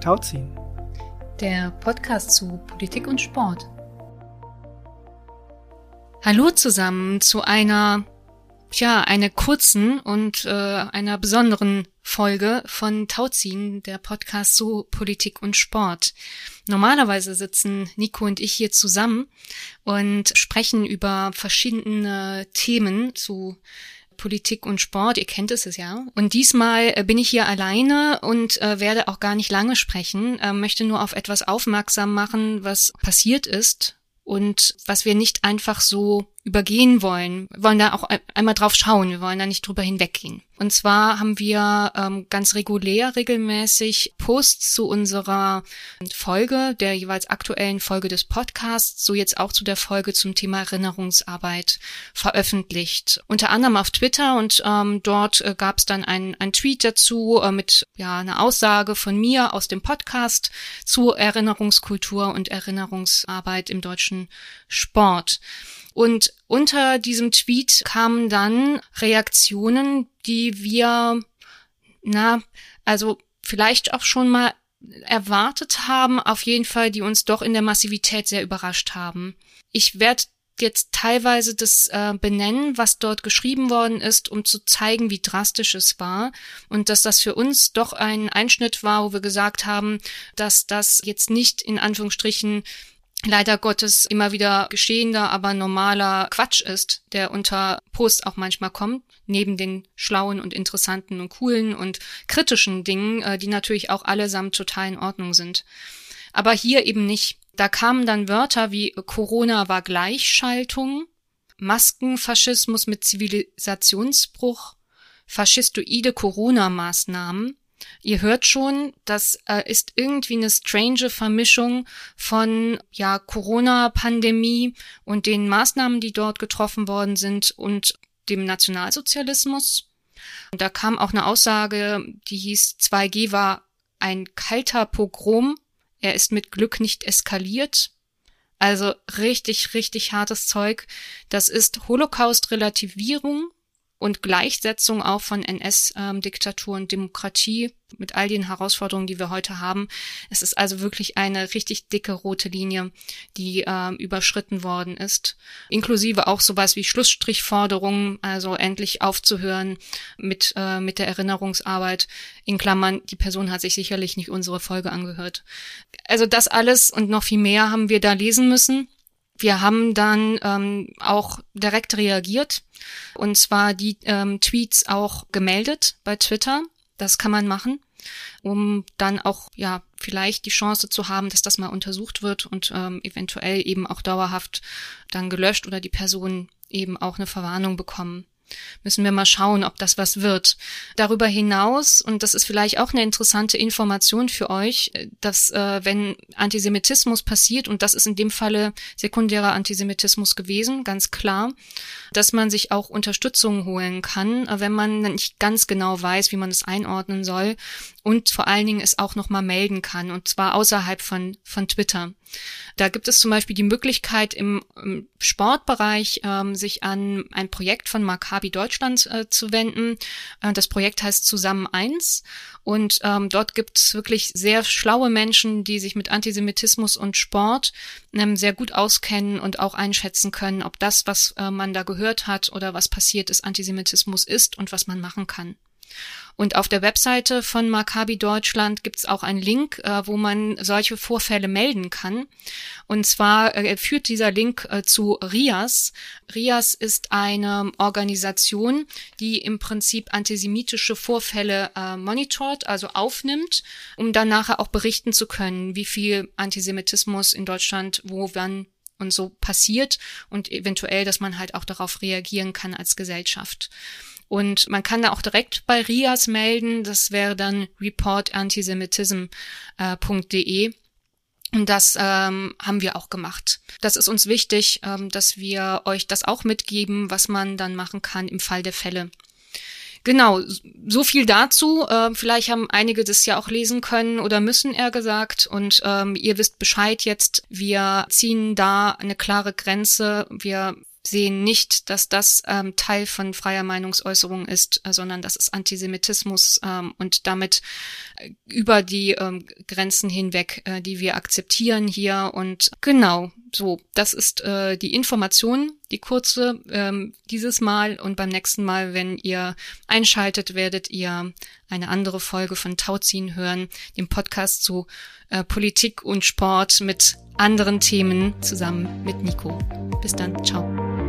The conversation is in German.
Tauziehen. Der Podcast zu Politik und Sport. Hallo zusammen zu einer, ja, einer kurzen und äh, einer besonderen Folge von Tauziehen, der Podcast zu Politik und Sport. Normalerweise sitzen Nico und ich hier zusammen und sprechen über verschiedene Themen zu Politik und Sport, ihr kennt es ja. Und diesmal äh, bin ich hier alleine und äh, werde auch gar nicht lange sprechen, äh, möchte nur auf etwas aufmerksam machen, was passiert ist und was wir nicht einfach so übergehen wollen. Wir wollen da auch einmal drauf schauen, wir wollen da nicht drüber hinweggehen. Und zwar haben wir ähm, ganz regulär regelmäßig Posts zu unserer Folge, der jeweils aktuellen Folge des Podcasts, so jetzt auch zu der Folge zum Thema Erinnerungsarbeit veröffentlicht. Unter anderem auf Twitter und ähm, dort äh, gab es dann ein, Tweet dazu äh, mit ja einer Aussage von mir aus dem Podcast zu Erinnerungskultur und Erinnerungsarbeit im deutschen Sport. Und unter diesem Tweet kamen dann Reaktionen, die wir, na, also vielleicht auch schon mal erwartet haben, auf jeden Fall, die uns doch in der Massivität sehr überrascht haben. Ich werde jetzt teilweise das äh, benennen, was dort geschrieben worden ist, um zu zeigen, wie drastisch es war und dass das für uns doch ein Einschnitt war, wo wir gesagt haben, dass das jetzt nicht in Anführungsstrichen leider Gottes immer wieder geschehender, aber normaler Quatsch ist, der unter Post auch manchmal kommt, neben den schlauen und interessanten und coolen und kritischen Dingen, äh, die natürlich auch allesamt total in Ordnung sind. Aber hier eben nicht. Da kamen dann Wörter wie Corona war Gleichschaltung, Maskenfaschismus mit Zivilisationsbruch, faschistoide Corona-Maßnahmen, Ihr hört schon, das äh, ist irgendwie eine strange Vermischung von ja Corona-Pandemie und den Maßnahmen, die dort getroffen worden sind und dem Nationalsozialismus. Und da kam auch eine Aussage, die hieß 2G war ein kalter Pogrom. Er ist mit Glück nicht eskaliert. Also richtig, richtig hartes Zeug. Das ist Holocaust-Relativierung und Gleichsetzung auch von NS-Diktatur und Demokratie mit all den Herausforderungen, die wir heute haben. Es ist also wirklich eine richtig dicke rote Linie, die äh, überschritten worden ist. Inklusive auch sowas wie Schlussstrichforderungen, also endlich aufzuhören mit, äh, mit der Erinnerungsarbeit. In Klammern, die Person hat sich sicherlich nicht unsere Folge angehört. Also das alles und noch viel mehr haben wir da lesen müssen. Wir haben dann ähm, auch direkt reagiert und zwar die ähm, Tweets auch gemeldet bei Twitter. Das kann man machen, um dann auch ja vielleicht die Chance zu haben, dass das mal untersucht wird und ähm, eventuell eben auch dauerhaft dann gelöscht oder die Personen eben auch eine Verwarnung bekommen müssen wir mal schauen, ob das was wird. Darüber hinaus, und das ist vielleicht auch eine interessante Information für euch, dass äh, wenn Antisemitismus passiert, und das ist in dem Falle sekundärer Antisemitismus gewesen, ganz klar, dass man sich auch Unterstützung holen kann, äh, wenn man nicht ganz genau weiß, wie man es einordnen soll und vor allen Dingen es auch nochmal melden kann, und zwar außerhalb von, von Twitter. Da gibt es zum Beispiel die Möglichkeit im, im Sportbereich ähm, sich an ein Projekt von Maccabi Deutschland äh, zu wenden. Äh, das Projekt heißt Zusammen eins und ähm, dort gibt es wirklich sehr schlaue Menschen, die sich mit Antisemitismus und Sport ähm, sehr gut auskennen und auch einschätzen können, ob das, was äh, man da gehört hat oder was passiert ist, Antisemitismus ist und was man machen kann. Und auf der Webseite von Maccabi Deutschland gibt es auch einen Link, äh, wo man solche Vorfälle melden kann. Und zwar äh, führt dieser Link äh, zu RIAS. RIAS ist eine Organisation, die im Prinzip antisemitische Vorfälle äh, monitort, also aufnimmt, um dann nachher auch berichten zu können, wie viel Antisemitismus in Deutschland wo wann und so passiert und eventuell, dass man halt auch darauf reagieren kann als Gesellschaft. Und man kann da auch direkt bei RIAS melden. Das wäre dann reportantisemitism.de. Äh, und das ähm, haben wir auch gemacht. Das ist uns wichtig, ähm, dass wir euch das auch mitgeben, was man dann machen kann im Fall der Fälle. Genau, so viel dazu. Ähm, vielleicht haben einige das ja auch lesen können oder müssen, eher gesagt. Und ähm, ihr wisst Bescheid jetzt. Wir ziehen da eine klare Grenze. Wir sehen nicht, dass das ähm, Teil von freier Meinungsäußerung ist, äh, sondern das ist Antisemitismus ähm, und damit äh, über die ähm, Grenzen hinweg, äh, die wir akzeptieren hier. Und genau, so, das ist äh, die Information, die kurze ähm, dieses Mal und beim nächsten Mal, wenn ihr einschaltet, werdet ihr eine andere Folge von Tauziehen hören, dem Podcast zu äh, Politik und Sport mit anderen Themen zusammen mit Nico. Bis dann, ciao.